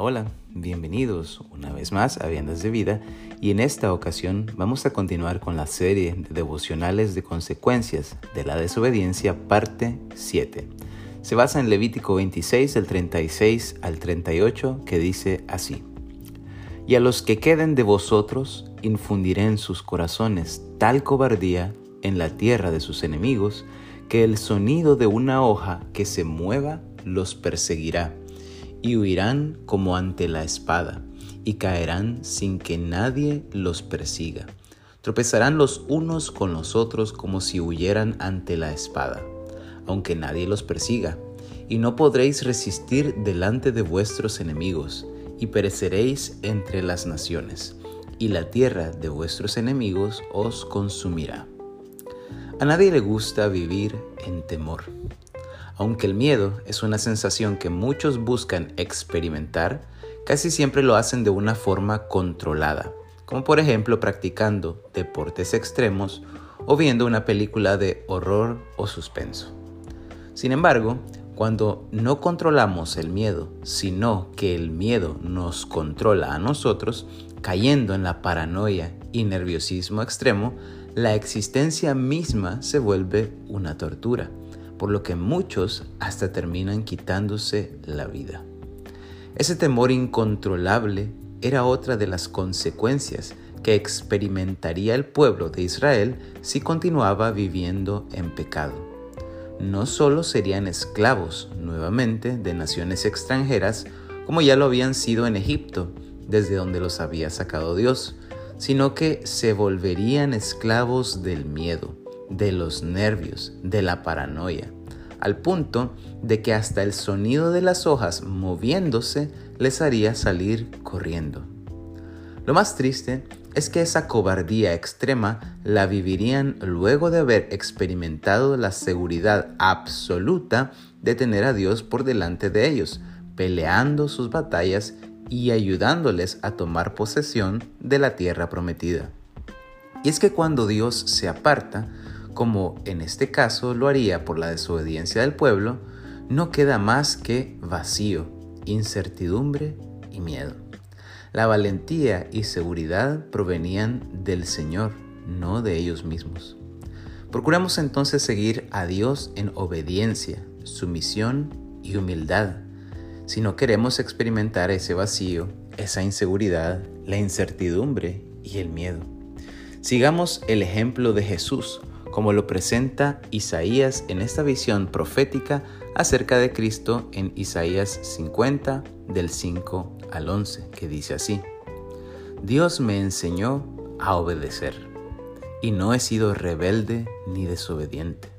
Hola, bienvenidos una vez más a Viandas de Vida y en esta ocasión vamos a continuar con la serie de devocionales de consecuencias de la desobediencia parte 7. Se basa en Levítico 26 del 36 al 38 que dice así. Y a los que queden de vosotros infundiré en sus corazones tal cobardía en la tierra de sus enemigos que el sonido de una hoja que se mueva los perseguirá y huirán como ante la espada, y caerán sin que nadie los persiga. Tropezarán los unos con los otros como si huyeran ante la espada, aunque nadie los persiga. Y no podréis resistir delante de vuestros enemigos, y pereceréis entre las naciones, y la tierra de vuestros enemigos os consumirá. A nadie le gusta vivir en temor. Aunque el miedo es una sensación que muchos buscan experimentar, casi siempre lo hacen de una forma controlada, como por ejemplo practicando deportes extremos o viendo una película de horror o suspenso. Sin embargo, cuando no controlamos el miedo, sino que el miedo nos controla a nosotros, cayendo en la paranoia y nerviosismo extremo, la existencia misma se vuelve una tortura por lo que muchos hasta terminan quitándose la vida. Ese temor incontrolable era otra de las consecuencias que experimentaría el pueblo de Israel si continuaba viviendo en pecado. No solo serían esclavos nuevamente de naciones extranjeras, como ya lo habían sido en Egipto, desde donde los había sacado Dios, sino que se volverían esclavos del miedo, de los nervios, de la paranoia, al punto de que hasta el sonido de las hojas moviéndose les haría salir corriendo. Lo más triste es que esa cobardía extrema la vivirían luego de haber experimentado la seguridad absoluta de tener a Dios por delante de ellos, peleando sus batallas y ayudándoles a tomar posesión de la tierra prometida. Y es que cuando Dios se aparta, como en este caso lo haría por la desobediencia del pueblo, no queda más que vacío, incertidumbre y miedo. La valentía y seguridad provenían del Señor, no de ellos mismos. Procuramos entonces seguir a Dios en obediencia, sumisión y humildad. Si no queremos experimentar ese vacío, esa inseguridad, la incertidumbre y el miedo. Sigamos el ejemplo de Jesús, como lo presenta Isaías en esta visión profética acerca de Cristo en Isaías 50 del 5 al 11, que dice así, Dios me enseñó a obedecer, y no he sido rebelde ni desobediente.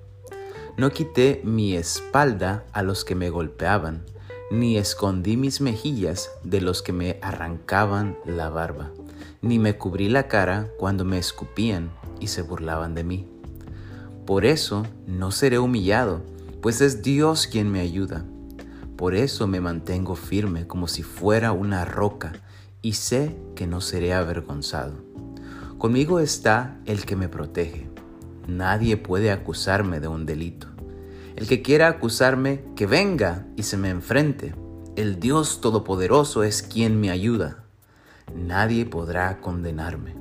No quité mi espalda a los que me golpeaban, ni escondí mis mejillas de los que me arrancaban la barba, ni me cubrí la cara cuando me escupían y se burlaban de mí. Por eso no seré humillado, pues es Dios quien me ayuda. Por eso me mantengo firme como si fuera una roca y sé que no seré avergonzado. Conmigo está el que me protege. Nadie puede acusarme de un delito. El que quiera acusarme, que venga y se me enfrente. El Dios Todopoderoso es quien me ayuda. Nadie podrá condenarme.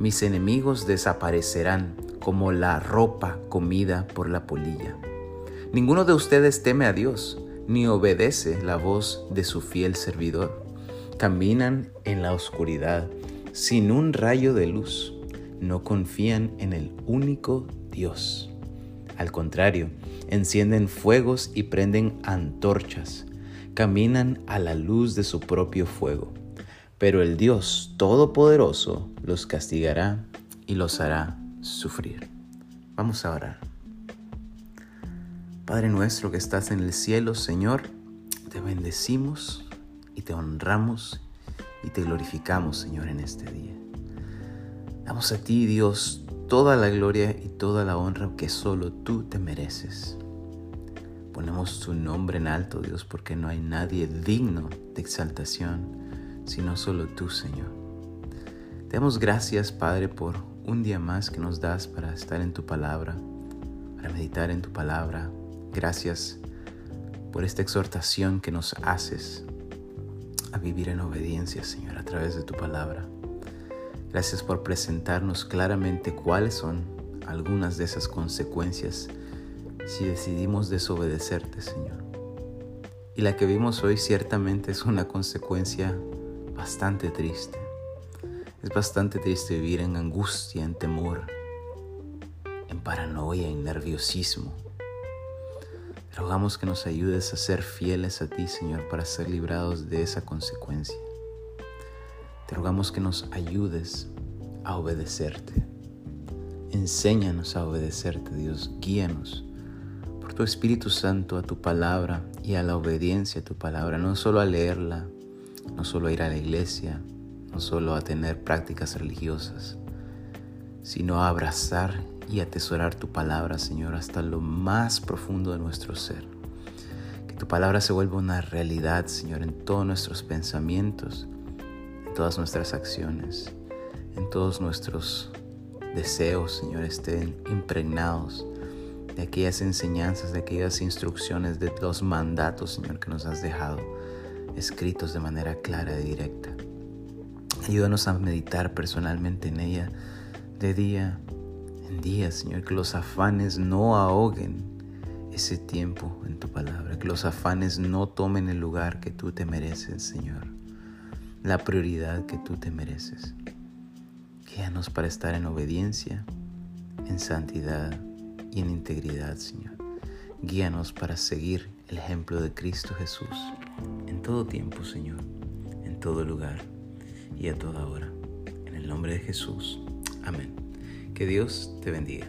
Mis enemigos desaparecerán como la ropa comida por la polilla. Ninguno de ustedes teme a Dios, ni obedece la voz de su fiel servidor. Caminan en la oscuridad, sin un rayo de luz. No confían en el único Dios. Al contrario, encienden fuegos y prenden antorchas. Caminan a la luz de su propio fuego. Pero el Dios Todopoderoso los castigará y los hará sufrir. Vamos a orar. Padre nuestro que estás en el cielo, Señor, te bendecimos y te honramos y te glorificamos, Señor, en este día. Damos a ti, Dios, toda la gloria y toda la honra que solo tú te mereces. Ponemos tu nombre en alto, Dios, porque no hay nadie digno de exaltación, sino solo tú, Señor. Te damos gracias, Padre, por un día más que nos das para estar en tu palabra, para meditar en tu palabra. Gracias por esta exhortación que nos haces a vivir en obediencia, Señor, a través de tu palabra. Gracias por presentarnos claramente cuáles son algunas de esas consecuencias si decidimos desobedecerte, Señor. Y la que vimos hoy ciertamente es una consecuencia bastante triste. Es bastante triste vivir en angustia, en temor, en paranoia, en nerviosismo. Rogamos que nos ayudes a ser fieles a ti, Señor, para ser librados de esa consecuencia. Te rogamos que nos ayudes a obedecerte. Enséñanos a obedecerte, Dios. Guíanos por tu Espíritu Santo a tu palabra y a la obediencia a tu palabra, no solo a leerla, no solo a ir a la iglesia, no solo a tener prácticas religiosas, sino a abrazar y atesorar tu palabra, Señor, hasta lo más profundo de nuestro ser. Que tu palabra se vuelva una realidad, Señor, en todos nuestros pensamientos, en todas nuestras acciones, en todos nuestros deseos, Señor, estén impregnados de aquellas enseñanzas, de aquellas instrucciones, de los mandatos, Señor, que nos has dejado escritos de manera clara y directa. Ayúdanos a meditar personalmente en ella de día en día, Señor, que los afanes no ahoguen ese tiempo en tu palabra, que los afanes no tomen el lugar que tú te mereces, Señor, la prioridad que tú te mereces. Guíanos para estar en obediencia, en santidad y en integridad, Señor. Guíanos para seguir el ejemplo de Cristo Jesús en todo tiempo, Señor, en todo lugar y a toda hora. En el nombre de Jesús. Amén. Que Dios te bendiga.